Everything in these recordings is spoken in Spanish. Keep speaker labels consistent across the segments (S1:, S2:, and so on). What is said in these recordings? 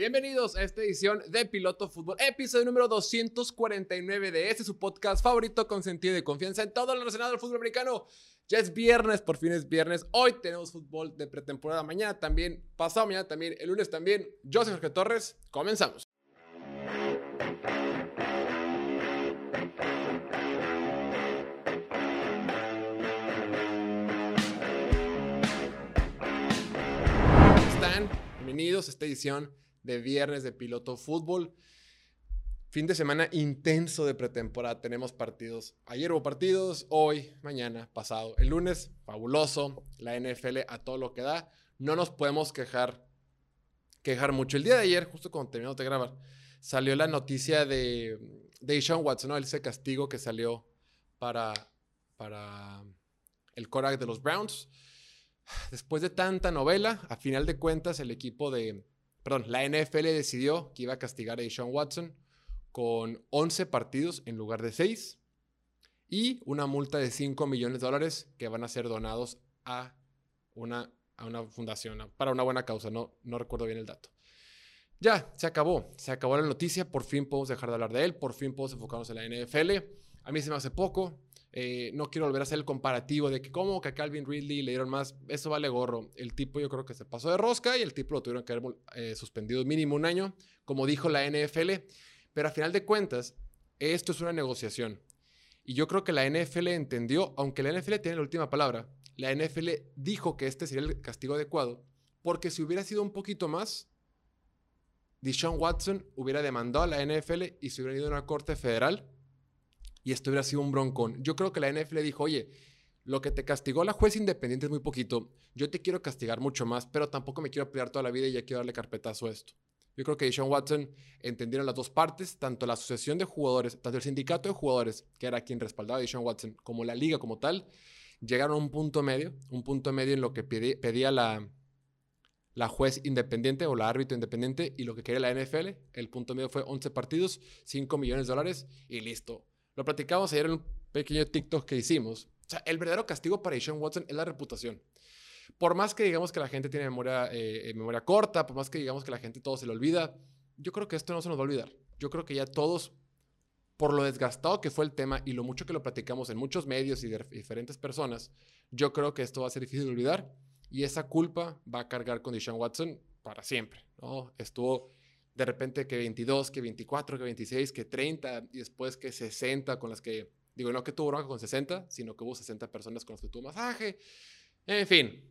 S1: Bienvenidos a esta edición de Piloto Fútbol, episodio número 249 de este su podcast favorito con sentido de confianza en todo lo relacionado al fútbol americano. Ya es viernes, por fin es viernes. Hoy tenemos fútbol de pretemporada. Mañana también, pasado mañana también, el lunes también. Yo soy Jorge Torres. Comenzamos. Bienvenidos a esta edición de viernes de piloto fútbol. Fin de semana intenso de pretemporada. Tenemos partidos. Ayer hubo partidos, hoy, mañana, pasado. El lunes, fabuloso. La NFL a todo lo que da. No nos podemos quejar, quejar mucho. El día de ayer, justo cuando terminamos de grabar, salió la noticia de, de Sean Watson, ¿no? ese castigo que salió para, para el Korak de los Browns. Después de tanta novela, a final de cuentas, el equipo de, perdón, la NFL decidió que iba a castigar a Deshaun Watson con 11 partidos en lugar de 6 y una multa de 5 millones de dólares que van a ser donados a una, a una fundación, para una buena causa, no, no recuerdo bien el dato. Ya, se acabó, se acabó la noticia, por fin podemos dejar de hablar de él, por fin podemos enfocarnos en la NFL. A mí se me hace poco, eh, no quiero volver a hacer el comparativo de que como que a Calvin Ridley le dieron más, eso vale gorro. El tipo yo creo que se pasó de rosca y el tipo lo tuvieron que haber eh, suspendido mínimo un año, como dijo la NFL. Pero a final de cuentas, esto es una negociación. Y yo creo que la NFL entendió, aunque la NFL tiene la última palabra, la NFL dijo que este sería el castigo adecuado, porque si hubiera sido un poquito más, Deshaun Watson hubiera demandado a la NFL y se hubiera ido a una corte federal y esto hubiera sido un broncón. Yo creo que la NFL dijo, oye, lo que te castigó la juez independiente es muy poquito, yo te quiero castigar mucho más, pero tampoco me quiero pelear toda la vida y ya quiero darle carpetazo a esto. Yo creo que Deshaun Watson entendieron las dos partes, tanto la asociación de jugadores, tanto el sindicato de jugadores, que era quien respaldaba a Deshaun Watson, como la liga como tal, llegaron a un punto medio, un punto medio en lo que pedía, la, la juez independiente o la árbitro independiente y lo que quería la NFL. El punto medio fue 11 partidos, 5 millones de dólares y listo. Lo platicamos ayer en un pequeño TikTok que hicimos. O sea, el verdadero castigo para Deshaun Watson es la reputación. Por más que digamos que la gente tiene memoria, eh, memoria corta, por más que digamos que la gente todo se le olvida, yo creo que esto no se nos va a olvidar. Yo creo que ya todos, por lo desgastado que fue el tema y lo mucho que lo platicamos en muchos medios y de diferentes personas, yo creo que esto va a ser difícil de olvidar y esa culpa va a cargar con Deshaun Watson para siempre. ¿no? Estuvo de repente que 22, que 24, que 26, que 30 y después que 60 con las que, digo, no que tuvo bronca con 60, sino que hubo 60 personas con las que tuvo masaje. En fin,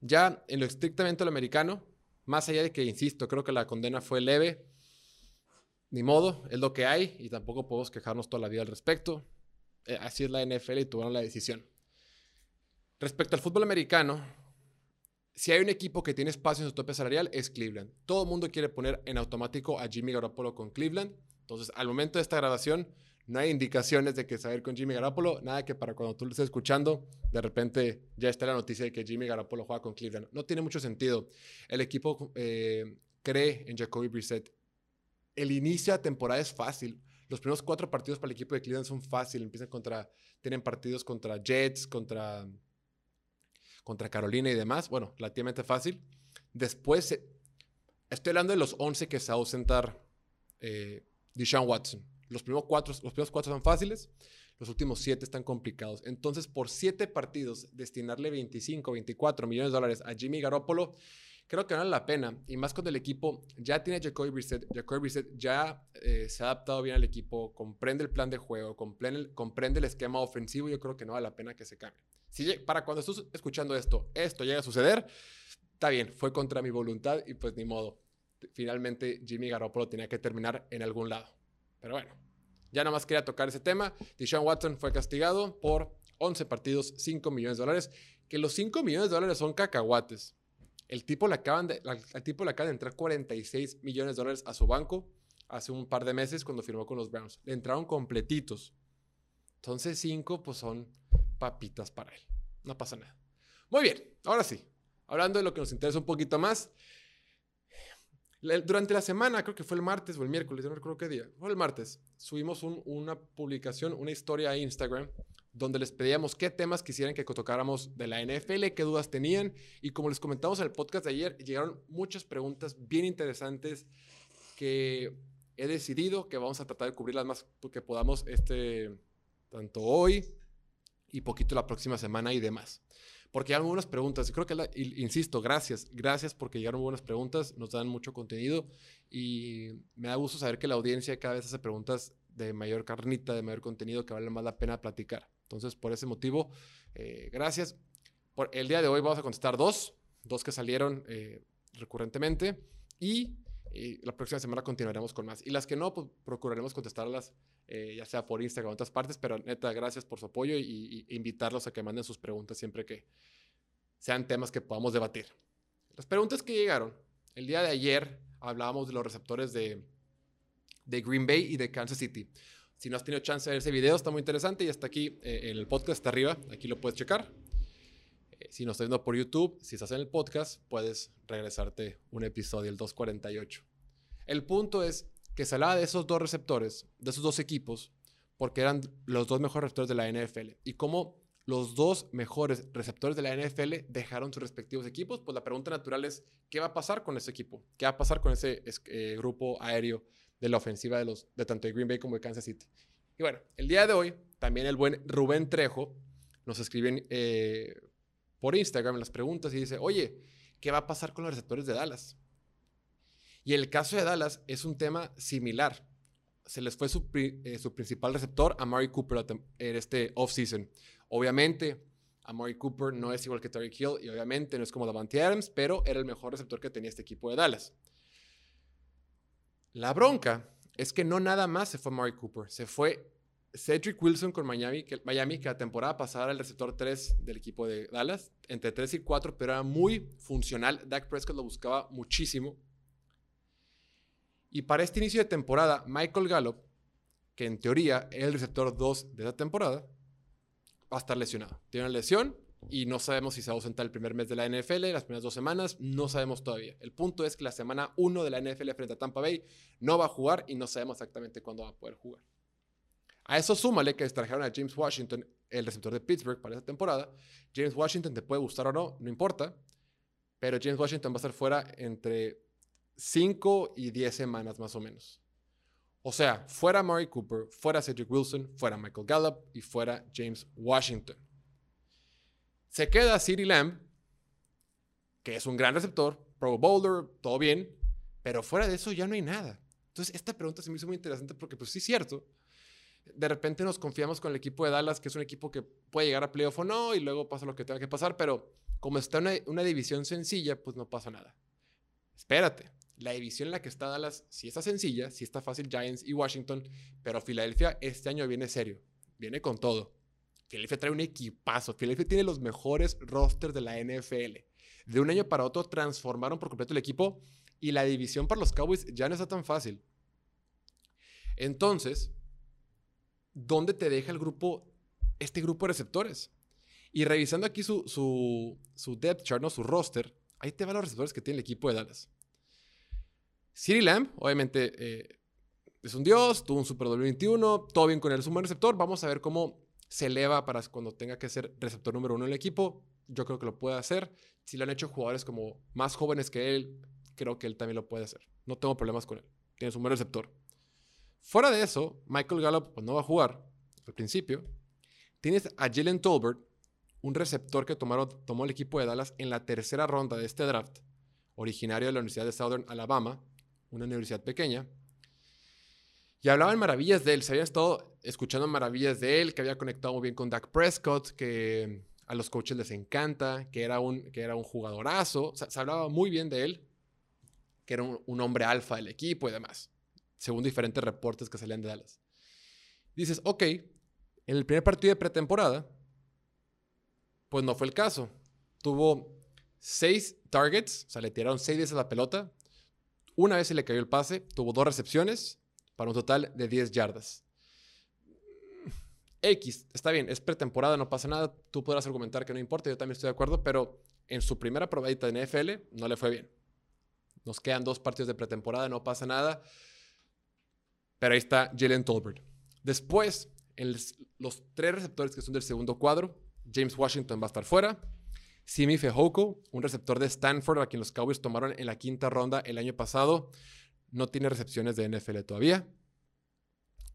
S1: ya en lo estrictamente lo americano, más allá de que, insisto, creo que la condena fue leve, ni modo, es lo que hay y tampoco podemos quejarnos toda la vida al respecto. Eh, así es la NFL y tuvieron la decisión. Respecto al fútbol americano, si hay un equipo que tiene espacio en su tope salarial, es Cleveland. Todo el mundo quiere poner en automático a Jimmy Garoppolo con Cleveland. Entonces, al momento de esta grabación, no hay indicaciones de que se con Jimmy Garoppolo. Nada que para cuando tú lo estés escuchando, de repente ya está la noticia de que Jimmy Garoppolo juega con Cleveland. No tiene mucho sentido. El equipo eh, cree en Jacoby Brissett. El inicio de temporada es fácil. Los primeros cuatro partidos para el equipo de Cleveland son fáciles. Empiezan contra, tienen partidos contra Jets, contra, contra Carolina y demás. Bueno, relativamente fácil. Después, estoy hablando de los 11 que se va a ausentar eh, Deshaun Watson. Los primeros, cuatro, los primeros cuatro son fáciles, los últimos siete están complicados. Entonces, por siete partidos, destinarle 25, 24 millones de dólares a Jimmy Garoppolo, creo que vale la pena. Y más cuando el equipo ya tiene a Jacoby Brissett. Jacoby Brissett ya eh, se ha adaptado bien al equipo, comprende el plan de juego, comprende el, comprende el esquema ofensivo. Yo creo que no vale la pena que se cambie. Si para cuando estés escuchando esto, esto llega a suceder, está bien, fue contra mi voluntad y pues ni modo. Finalmente Jimmy Garoppolo tenía que terminar en algún lado. Pero bueno, ya nada más quería tocar ese tema. Deshaun Watson fue castigado por 11 partidos, 5 millones de dólares. Que los 5 millones de dólares son cacahuates. El tipo, le acaban de, tipo le acaba de entrar 46 millones de dólares a su banco hace un par de meses cuando firmó con los Browns. Le entraron completitos. Entonces 5 pues son papitas para él. No pasa nada. Muy bien, ahora sí. Hablando de lo que nos interesa un poquito más, durante la semana, creo que fue el martes o el miércoles, no recuerdo qué día, fue el martes, subimos una publicación, una historia a Instagram, donde les pedíamos qué temas quisieran que tocáramos de la NFL, qué dudas tenían. Y como les comentamos en el podcast de ayer, llegaron muchas preguntas bien interesantes que he decidido que vamos a tratar de cubrir las más que podamos este, tanto hoy y poquito la próxima semana y demás. Porque llegaron buenas preguntas. Y creo que, insisto, gracias. Gracias porque llegaron buenas preguntas. Nos dan mucho contenido. Y me da gusto saber que la audiencia cada vez hace preguntas de mayor carnita, de mayor contenido, que vale más la pena platicar. Entonces, por ese motivo, eh, gracias. Por el día de hoy vamos a contestar dos. Dos que salieron eh, recurrentemente. Y y la próxima semana continuaremos con más. Y las que no, pues procuraremos contestarlas, eh, ya sea por Instagram o en otras partes. Pero neta, gracias por su apoyo y, invitarlos a que manden sus preguntas siempre que sean temas que podamos debatir. Las preguntas que llegaron. El día de ayer hablábamos de los receptores de, de Green Bay y de Kansas City. Si no has tenido chance de ver ese video, está muy interesante y está aquí eh, en el podcast, está arriba. Aquí lo puedes checar. Si nos estás viendo por YouTube, si estás en el podcast, puedes regresarte un episodio, el 248. El punto es que se hablaba de esos dos receptores, de esos dos equipos, porque eran los dos mejores receptores de la NFL. Y cómo los dos mejores receptores de la NFL dejaron sus respectivos equipos, pues la pregunta natural es, ¿qué va a pasar con ese equipo? ¿Qué va a pasar con ese eh, grupo aéreo de la ofensiva de, los, de tanto de Green Bay como de Kansas City? Y bueno, el día de hoy, también el buen Rubén Trejo nos escribe eh, por Instagram las preguntas y dice, oye, ¿qué va a pasar con los receptores de Dallas? Y el caso de Dallas es un tema similar. Se les fue su, eh, principal receptor, a Mari Cooper, en este offseason. Obviamente, a Mari Cooper no es igual que Terry Hill y obviamente no es como Davante Adams, pero era el mejor receptor que tenía este equipo de Dallas. La bronca es que no nada más se fue Mari Cooper, se fue Cedric Wilson con Miami que, la temporada pasada era el receptor 3 del equipo de Dallas, entre 3 y 4, pero era muy funcional. Dak Prescott lo buscaba muchísimo. Y para este inicio de temporada, Michael Gallup, que en teoría es el receptor 2 de la temporada, va a estar lesionado. Tiene una lesión y no sabemos si se va a ausentar el primer mes de la NFL, las primeras dos semanas, no sabemos todavía. El punto es que la semana 1 de la NFL frente a Tampa Bay no va a jugar y no sabemos exactamente cuándo va a poder jugar. A eso súmale que extrajeron a James Washington, el receptor de Pittsburgh para esta temporada. James Washington te puede gustar o no, no importa. Pero James Washington va a estar fuera entre 5 y 10 semanas más o menos. O sea, fuera Murray Cooper, fuera Cedric Wilson, fuera Michael Gallup y fuera James Washington. Se queda CeeDee Lamb, que es un gran receptor, Pro Bowler, todo bien, pero fuera de eso ya no hay nada. Entonces, esta pregunta se me hizo muy interesante porque, pues sí es cierto, de repente nos confiamos con el equipo de Dallas, que es un equipo que puede llegar a playoff o no, y luego pasa lo que tenga que pasar, pero como está una, una división sencilla, pues no pasa nada. Espérate, la división en la que está Dallas sí está sencilla, sí está fácil Giants y Washington, pero Filadelfia este año viene serio, viene con todo. Filadelfia trae un equipazo, Filadelfia tiene los mejores rosters de la NFL. De un año para otro transformaron por completo el equipo y la división para los Cowboys ya no está tan fácil. Entonces, dónde te deja el grupo, este grupo de receptores. Y revisando aquí su, su, depth chart, ¿no? su roster, ahí te van los receptores que tiene el equipo de Dallas. Siri Lamb, obviamente, eh, es un dios, tuvo un Super 21, todo bien con él, es un buen receptor. Vamos a ver cómo se eleva para cuando tenga que ser receptor número uno en el equipo. Yo creo que lo puede hacer. Si lo han hecho jugadores como más jóvenes que él, creo que él también lo puede hacer. No tengo problemas con él. Tiene un buen receptor. Fuera de eso, Michael Gallup pues, no va a jugar al principio. Tienes a Jalen Tolbert, un receptor que tomó el equipo de Dallas en la tercera ronda de este draft, originario de la Universidad de Southern Alabama, una universidad pequeña. Y hablaban maravillas de él, se habían estado escuchando maravillas de él, que había conectado muy bien con Dak Prescott, que a los coaches les encanta, que era un, que era un jugadorazo. se hablaba muy bien de él, que era un hombre alfa del equipo y demás según diferentes reportes que salían de Dallas. Dices, ok, en el primer partido de pretemporada, pues no fue el caso. Tuvo seis targets, o sea, le tiraron seis veces la pelota. Una vez se le cayó el pase, tuvo dos recepciones para un total de 10 yardas. X, está bien, es pretemporada, no pasa nada. Tú podrás argumentar que no importa, yo también estoy de acuerdo, pero en su primera probadita de NFL no le fue bien. Nos quedan dos partidos de pretemporada, no pasa nada. Pero ahí está Jalen Tolbert. Después, los tres receptores que son del segundo cuadro, James Washington va a estar fuera. Simi Fehoko, un receptor de Stanford a quien los Cowboys tomaron en la quinta ronda el año pasado, no tiene recepciones de NFL todavía.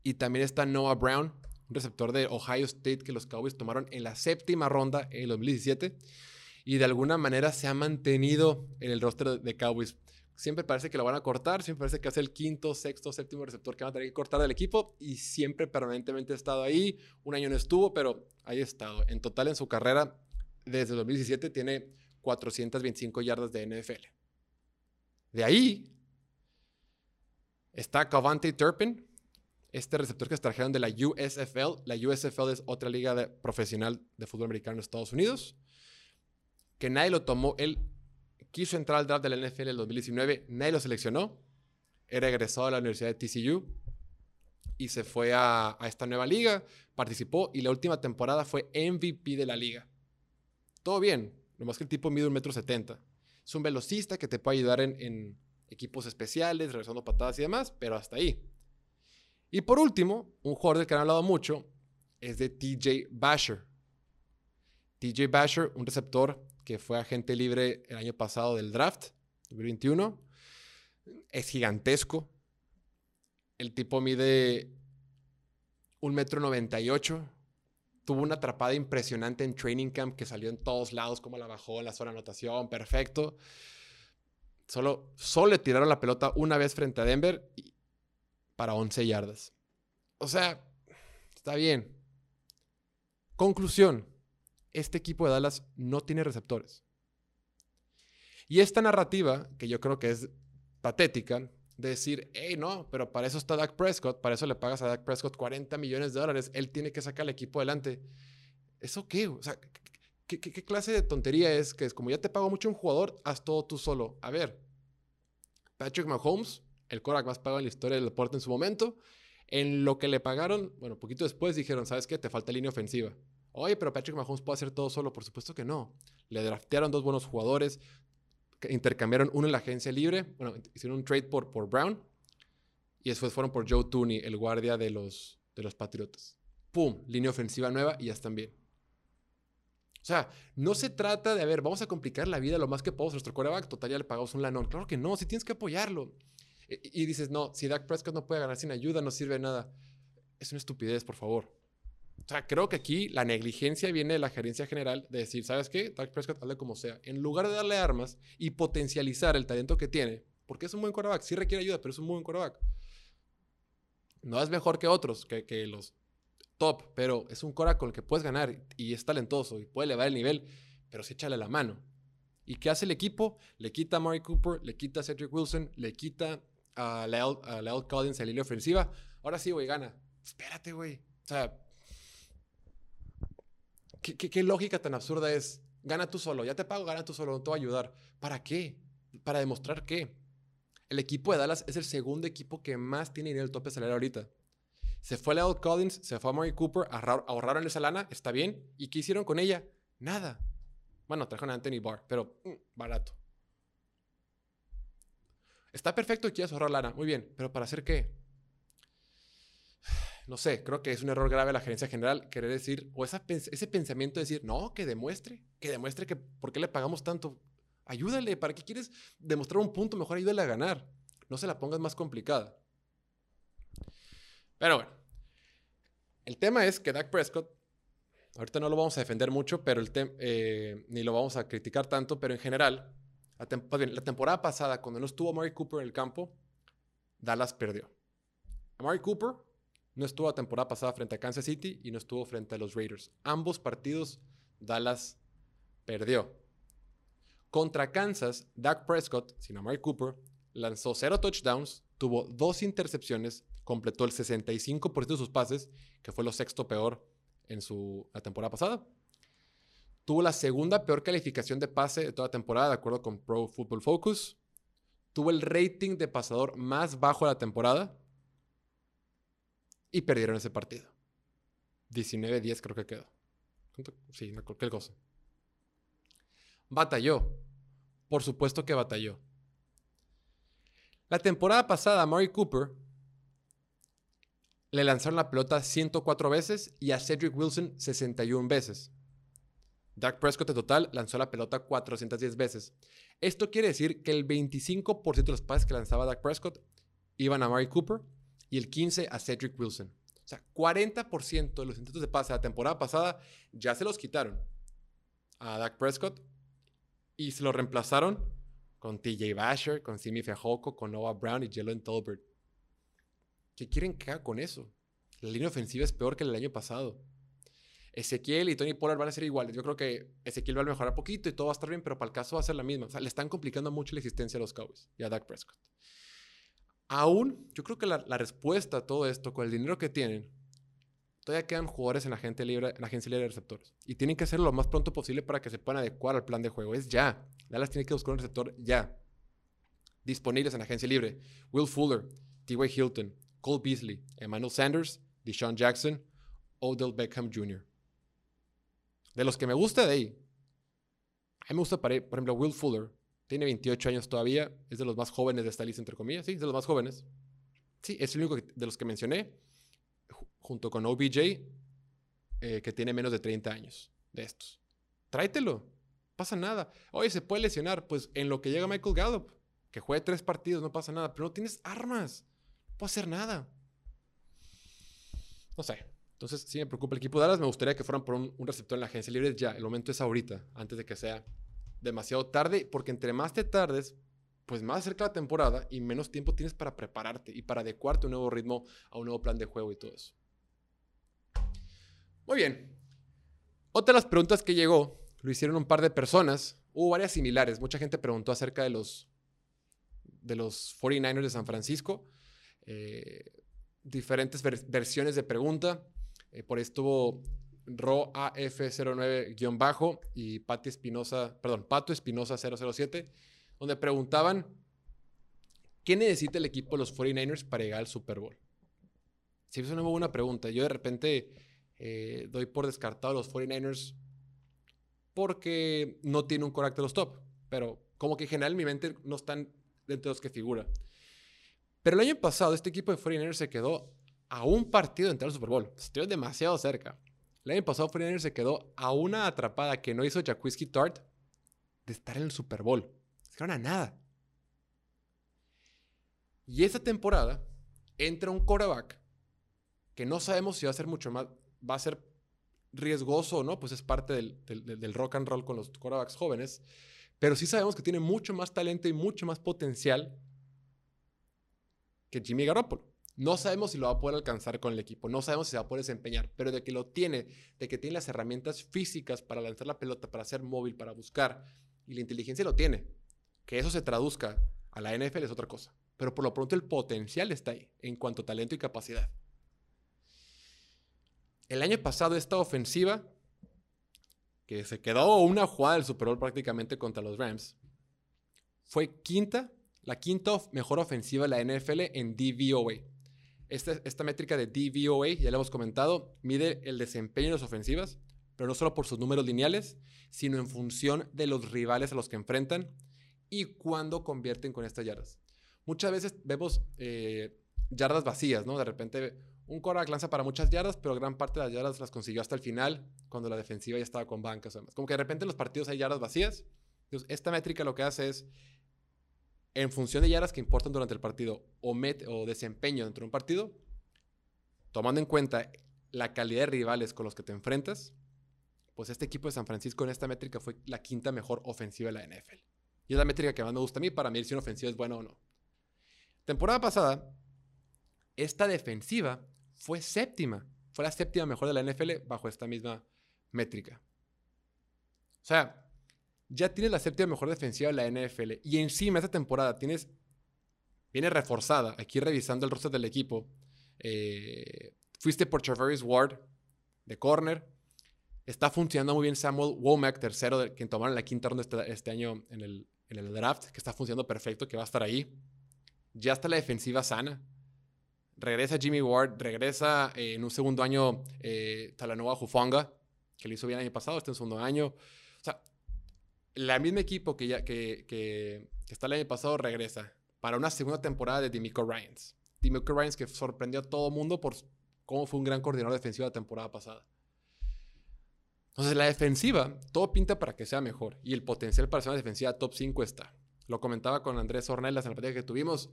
S1: Y también está Noah Brown, un receptor de Ohio State que los Cowboys tomaron en la séptima ronda en el 2017 y de alguna manera se ha mantenido en el roster de Cowboys. Siempre parece que lo van a cortar, siempre parece que es el quinto, sexto, séptimo receptor que van a tener que cortar del equipo y siempre permanentemente ha estado ahí. Un año no estuvo, pero ahí ha estado. En total en su carrera, desde 2017, tiene 425 yardas de NFL. De ahí está Cavante Turpin, este receptor que se trajeron de la USFL. La USFL es otra liga profesional de fútbol americano en Estados Unidos. Que nadie lo tomó. Él quiso entrar al draft de la NFL en el 2019. Nadie lo seleccionó. Era egresado de la Universidad de TCU. Y se fue a, esta nueva liga. Participó y la última temporada fue MVP de la liga. Todo bien. Nomás que el tipo mide un metro setenta. Es un velocista que te puede ayudar en, en equipos especiales, regresando patadas y demás, pero hasta ahí. Y por último, un jugador del que han hablado mucho es de TJ Basher. TJ Basher, un receptor que fue agente libre el año pasado del draft, 2021. Es gigantesco. El tipo mide un metro 98. Tuvo una atrapada impresionante en training camp que salió en todos lados, como la bajó la zona anotación, perfecto. Solo, solo le tiraron la pelota una vez frente a Denver para 11 yardas. O sea, está bien. Conclusión, este equipo de Dallas no tiene receptores. Y esta narrativa, que yo creo que es patética, de decir, hey, no, pero para eso está Dak Prescott, para eso le pagas a Dak Prescott 40 millones de dólares, él tiene que sacar al equipo adelante. ¿Eso qué? O sea, ¿qué, clase de tontería es que es como ya te pago mucho un jugador, haz todo tú solo? A ver, Patrick Mahomes el Korak más pagado en la historia del deporte en su momento. En lo que le pagaron, bueno, poquito después dijeron, ¿sabes qué? Te falta línea ofensiva. Oye, pero Patrick Mahomes puede hacer todo solo. Por supuesto que no. Le draftearon dos buenos jugadores, intercambiaron uno en la agencia libre, bueno, hicieron un trade por, por Brown y después fueron por Joe Tooney, el guardia de los, de los Patriotas. ¡Pum! Línea ofensiva nueva y ya están bien. O sea, no se trata de, a ver, vamos a complicar la vida lo más que podamos nuestro coreback. Total, ya le pagamos un lanón. Claro que no, si tienes que apoyarlo. Y, dices, no, si Dak Prescott no puede ganar sin ayuda, no sirve nada. Es una estupidez, por favor. O sea, creo que aquí la negligencia viene de la gerencia general de decir, ¿sabes qué? Dak Prescott hazle como sea. En lugar de darle armas y potencializar el talento que tiene, porque es un buen quarterback, sí requiere ayuda, pero es un buen quarterback. No es mejor que otros, que, que los top, pero es un quarterback con el que puedes ganar y es talentoso y puede elevar el nivel, pero sí échale la mano. ¿Y qué hace el equipo? Le quita a Murray Cooper, le quita a Cedric Wilson, le quita a Leo, Collins en la línea ofensiva. Ahora sí, güey, gana. Espérate, güey. O sea, ¿qué, lógica tan absurda es? Gana tú solo, ya te pago, gana tú solo, no te voy a ayudar. ¿Para qué? ¿Para demostrar qué? El equipo de Dallas es el segundo equipo que más tiene dinero el tope salarial ahorita. Se fue Leo Collins, se fue a Murray Cooper, ahorraron esa lana, está bien. ¿Y qué hicieron con ella? Nada. Bueno, trajeron a Anthony Barr, pero mm, barato. Está perfecto y quieres ahorrar lana. Muy bien, pero ¿para hacer qué? No sé, creo que es un error grave la gerencia general querer decir, o ese pensamiento de decir, no, que demuestre, que demuestre que por qué le pagamos tanto. Ayúdale, ¿para qué quieres demostrar un punto? Mejor ayúdale a ganar. No se la pongas más complicada. Pero bueno, el tema es que Dak Prescott, ahorita no lo vamos a defender mucho, pero eh, ni lo vamos a criticar tanto, pero en general, la, temporada pasada, cuando no estuvo Murray Cooper en el campo, Dallas perdió. Murray Cooper no estuvo la temporada pasada frente a Kansas City y no estuvo frente a los Raiders. Ambos partidos, Dallas perdió. Contra Kansas, Dak Prescott, sin Amari Cooper, lanzó cero touchdowns, tuvo dos intercepciones, completó el 65% de sus pases, que fue lo sexto peor en su, la temporada pasada. Tuvo la segunda peor calificación de pase de toda la temporada, de acuerdo con Pro Football Focus. Tuvo el rating de pasador más bajo de la temporada. Y perdieron ese partido. 19-10 creo que quedó. Sí, cualquier cosa. Batalló. Por supuesto que batalló. La temporada pasada, Murray Cooper le lanzaron la pelota 104 veces y a Cedric Wilson 61 veces. Dak Prescott en total lanzó la pelota 410 veces. Esto quiere decir que el 25% de los pases que lanzaba Dak Prescott iban a Mari Cooper y el 15% a Cedric Wilson. O sea, 40% de los intentos de pase de la temporada pasada ya se los quitaron a Dak Prescott y se lo reemplazaron con TJ Basher, con Simi Fejoco, con Noah Brown y Jalen Tolbert. ¿Qué quieren que haga con eso? La línea ofensiva es peor que el año pasado. Ezequiel y Tony Pollard van a ser iguales. Yo creo que Ezequiel va a mejorar poquito y todo va a estar bien, pero para el caso va a ser la misma. O sea, le están complicando mucho la existencia a los Cowboys y a Dak Prescott. Aún, yo creo que la, respuesta a todo esto, con el dinero que tienen, todavía quedan jugadores en la, agencia libre, en la agencia libre de receptores. Y tienen que hacerlo lo más pronto posible para que se puedan adecuar al plan de juego. Es ya. Dallas tiene que buscar un receptor ya. Disponibles en la agencia libre. Will Fuller, T.Y. Hilton, Cole Beasley, Emmanuel Sanders, Deshaun Jackson, Odell Beckham Jr. De los que me gusta de ahí, a mí me gusta, por ejemplo, Will Fuller. Tiene 28 años todavía. Es de los más jóvenes de esta lista, entre comillas. Sí, es de los más jóvenes. Sí, es el único de los que mencioné, junto con OBJ, eh, que tiene menos de 30 años de estos. Tráetelo. Pasa nada. Oye, se puede lesionar. Pues en lo que llega Michael Gallup, que juegue tres partidos, no pasa nada. Pero no tienes armas puedo hacer nada. No sé. Entonces, sí me preocupa el equipo de Dallas. Me gustaría que fueran por un, receptor en la agencia libre ya. El momento es ahorita, antes de que sea demasiado tarde, porque entre más te tardes, pues más cerca la temporada y menos tiempo tienes para prepararte y para adecuarte a un nuevo ritmo, a un nuevo plan de juego y todo eso. Muy bien. Otra de las preguntas que llegó, lo hicieron un par de personas, hubo varias similares. Mucha gente preguntó acerca de los, de los 49ers de San Francisco. Eh, diferentes ver versiones de pregunta. Eh, por esto hubo ROAF09- y Pati Espinosa, perdón, Pato Espinosa 007, donde preguntaban ¿qué necesita el equipo de los 49ers para llegar al Super Bowl? Sí, es una muy buena pregunta. Yo de repente eh, doy por descartado a los 49ers porque no tiene un carácter los top, pero como que en general mi mente no están dentro de los que figura. Pero el año pasado este equipo de 49ers se quedó a un partido de entrar al Super Bowl. Estoy demasiado cerca. El año pasado 49 se quedó a una atrapada que no hizo Jacuzzi Tart de estar en el Super Bowl. Se quedaron a nada. Y esta temporada entra un quarterback que no sabemos si va a ser mucho más, va a ser riesgoso o no, pues es parte del, del rock and roll con los quarterbacks jóvenes, pero sí sabemos que tiene mucho más talento y mucho más potencial que Jimmy Garoppolo. No sabemos si lo va a poder alcanzar con el equipo, no sabemos si se va a poder desempeñar, pero de que lo tiene, de que tiene las herramientas físicas para lanzar la pelota, para ser móvil, para buscar, y la inteligencia lo tiene. Que eso se traduzca a la NFL es otra cosa, pero por lo pronto el potencial está ahí en cuanto a talento y capacidad. El año pasado esta ofensiva, que se quedó una jugada del Super Bowl prácticamente contra los Rams, fue quinta la quinta mejor ofensiva de la NFL en DVOA. Esta, esta métrica de DVOA, ya lo hemos comentado, mide el desempeño de las ofensivas, pero no solo por sus números lineales, sino en función de los rivales a los que enfrentan y cuándo convierten con estas yardas. Muchas veces vemos eh, yardas vacías, ¿no? De repente un quarterback lanza para muchas yardas, pero gran parte de las yardas las consiguió hasta el final, cuando la defensiva ya estaba con bancas o demás. Como que de repente en los partidos hay yardas vacías. Entonces, esta métrica lo que hace es en función de yardas que importan durante el partido o, o desempeño dentro de un partido, tomando en cuenta la calidad de rivales con los que te enfrentas, pues este equipo de San Francisco en esta métrica fue la quinta mejor ofensiva de la NFL. Y es la métrica que más me gusta a mí para medir si una ofensiva es buena o no. Temporada pasada, esta defensiva fue séptima. Fue la séptima mejor de la NFL bajo esta misma métrica. O sea, ya tienes la séptima mejor defensiva de la NFL y encima esta temporada tienes, viene reforzada, aquí revisando el roster del equipo, eh, fuiste por Travis Ward de corner, está funcionando muy bien Samuel Womack, tercero, de, quien tomaron la quinta ronda este, este, año en el, en el draft, que está funcionando perfecto, que va a estar ahí. Ya está la defensiva sana. Regresa Jimmy Ward, regresa eh, en un segundo año eh, Talanoa Jufonga, que lo hizo bien el año pasado, está en segundo año. La misma equipo que, ya, que, que, está el año pasado regresa para una segunda temporada de Dimico Ryans. Dimico Ryans que sorprendió a todo mundo por cómo fue un gran coordinador defensivo la temporada pasada. Entonces, la defensiva, todo pinta para que sea mejor. Y el potencial para ser una defensiva top 5 está. Lo comentaba con Andrés Ornelas en la partida que tuvimos.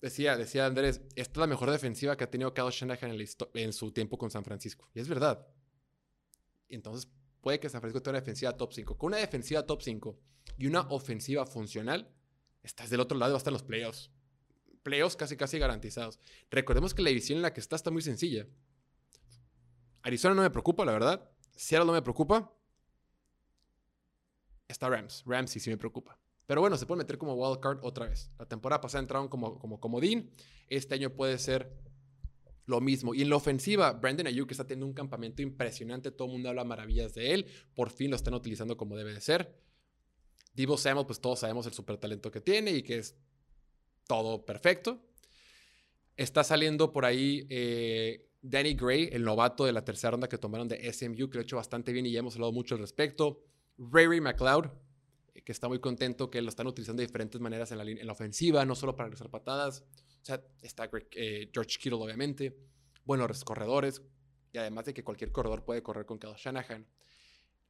S1: Decía, decía Andrés, esta es la mejor defensiva que ha tenido Kyle Shanahan en, en su tiempo con San Francisco. Y es verdad. Entonces, puede que San Francisco tenga una defensiva top 5. Con una defensiva top 5 y una ofensiva funcional, estás del otro lado hasta los playoffs. Playoffs casi casi garantizados. Recordemos que la división en la que está está muy sencilla. Arizona no me preocupa, la verdad. Seattle no me preocupa. Está Rams. Rams sí, sí me preocupa. Pero bueno, se puede meter como wildcard otra vez. La temporada pasada entraron como, como comodín. Este año puede ser lo mismo. Y en la ofensiva, Brandon Ayuk está teniendo un campamento impresionante. Todo el mundo habla maravillas de él. Por fin lo están utilizando como debe de ser. Divo Samuel, pues todos sabemos el super talento que tiene y que es todo perfecto. Está saliendo por ahí eh, Danny Gray, el novato de la tercera ronda que tomaron de SMU, que lo ha hecho bastante bien y ya hemos hablado mucho al respecto. Ray McLeod, que está muy contento que lo están utilizando de diferentes maneras en la, en la ofensiva, no solo para regresar patadas. O sea, está eh, George Kittle, obviamente. Buenos corredores. Y además de que cualquier corredor puede correr con Kyle Shanahan.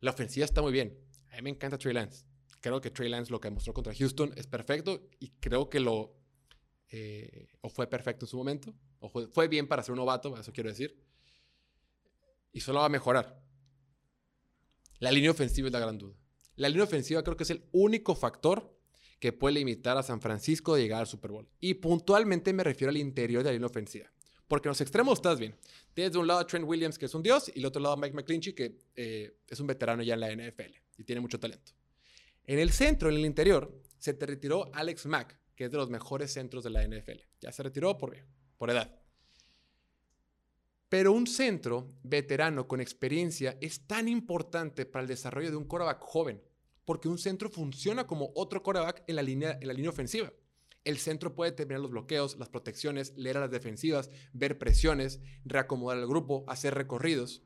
S1: La ofensiva está muy bien. A mí me encanta Trey Lance. Creo que Trey Lance lo que mostró contra Houston es perfecto y creo que lo eh, o fue perfecto en su momento, o fue, bien para ser un novato, eso quiero decir, y solo va a mejorar. La línea ofensiva es la gran duda. La línea ofensiva creo que es el único factor que puede limitar a San Francisco de llegar al Super Bowl. Y puntualmente me refiero al interior de la línea ofensiva. Porque en los extremos estás bien. Tienes de un lado a Trent Williams, que es un dios, y del otro lado a Mike McClinchy, que eh, es un veterano ya en la NFL y tiene mucho talento. En el centro, en el interior, se te retiró Alex Mack, que es de los mejores centros de la NFL. Ya se retiró por, edad. Pero un centro veterano con experiencia es tan importante para el desarrollo de un quarterback joven, porque un centro funciona como otro quarterback en la línea, en la línea ofensiva. El centro puede terminar los bloqueos, las protecciones, leer a las defensivas, ver presiones, reacomodar al grupo, hacer recorridos.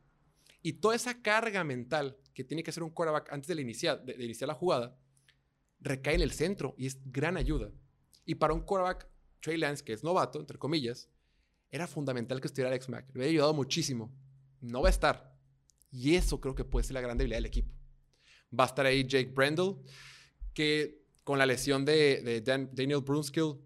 S1: Y toda esa carga mental que tiene que hacer un quarterback antes de iniciar, de iniciar la jugada recae en el centro y es gran ayuda. Y para un quarterback, Trey Lance, que es novato, entre comillas, era fundamental que estuviera Alex Mack. Le había ayudado muchísimo. No va a estar. Y eso creo que puede ser la gran debilidad del equipo. Va a estar ahí Jake Brendel, que con la lesión de, Daniel Brunskill,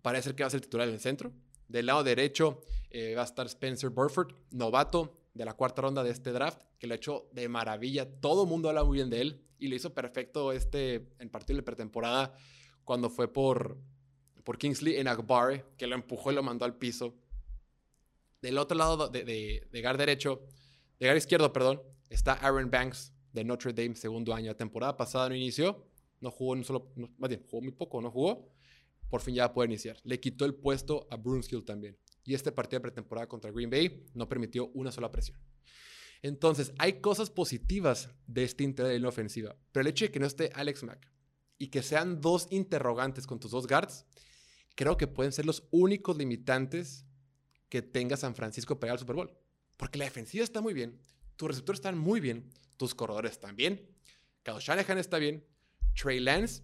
S1: parece que va a ser titular en el centro. Del lado derecho eh, va a estar Spencer Burford, novato de la cuarta ronda de este draft, que lo ha hecho de maravilla. Todo el mundo habla muy bien de él y lo hizo perfecto este, en partido de pretemporada cuando fue por, por Kingsley en Akbar, que lo empujó y lo mandó al piso. Del otro lado de, de, de gar derecho, de gar izquierdo, perdón, está Aaron Banks de Notre Dame, segundo año. La temporada pasada no inició, no jugó un solo, más bien, jugó muy poco, no jugó. Por fin ya puede iniciar. Le quitó el puesto a Brunskill también. Y este partido de pretemporada contra Green Bay no permitió una sola presión. Entonces, hay cosas positivas de este interior de la ofensiva, pero el hecho de que no esté Alex Mack, y que sean dos interrogantes con tus dos guards, creo que pueden ser los únicos limitantes que tenga San Francisco para el Super Bowl. Porque la defensiva está muy bien, tus receptores están muy bien, tus corredores están bien, Kyle Shanahan está bien, Trey Lance,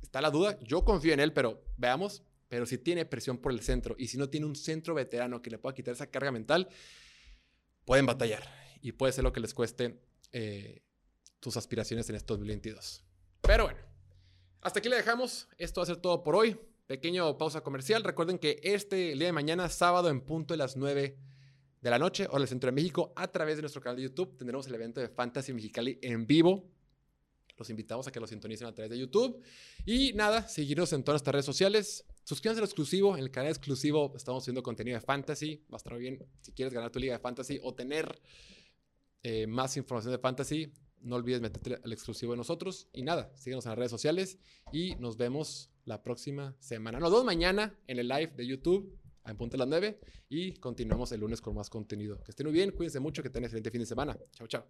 S1: está la duda, yo confío en él, pero veamos, pero si tiene presión por el centro y si no tiene un centro veterano que le pueda quitar esa carga mental, pueden batallar y puede ser lo que les cueste eh, aspiraciones en estos 2022. Pero bueno, hasta aquí le dejamos. Esto va a ser todo por hoy. Pequeño pausa comercial. Recuerden que este día de mañana, sábado, en punto de las 9 de la noche, hora del centro de México, a través de nuestro canal de YouTube, tendremos el evento de Fantasy Mexicali en vivo. Los invitamos a que lo sintonicen a través de YouTube. Y nada, seguirnos en todas nuestras redes sociales. Suscríbanse al exclusivo. En el canal exclusivo estamos haciendo contenido de fantasy. Va a estar bien si quieres ganar tu liga de fantasy o tener eh, más información de fantasy. No olvides meterte al exclusivo de nosotros. Y nada, síguenos en las redes sociales y nos vemos la próxima semana. Nos vemos mañana en el live de YouTube en Punta las 9 y continuamos el lunes con más contenido. Que estén muy bien, cuídense mucho, que tengan excelente fin de semana. Chao, chao.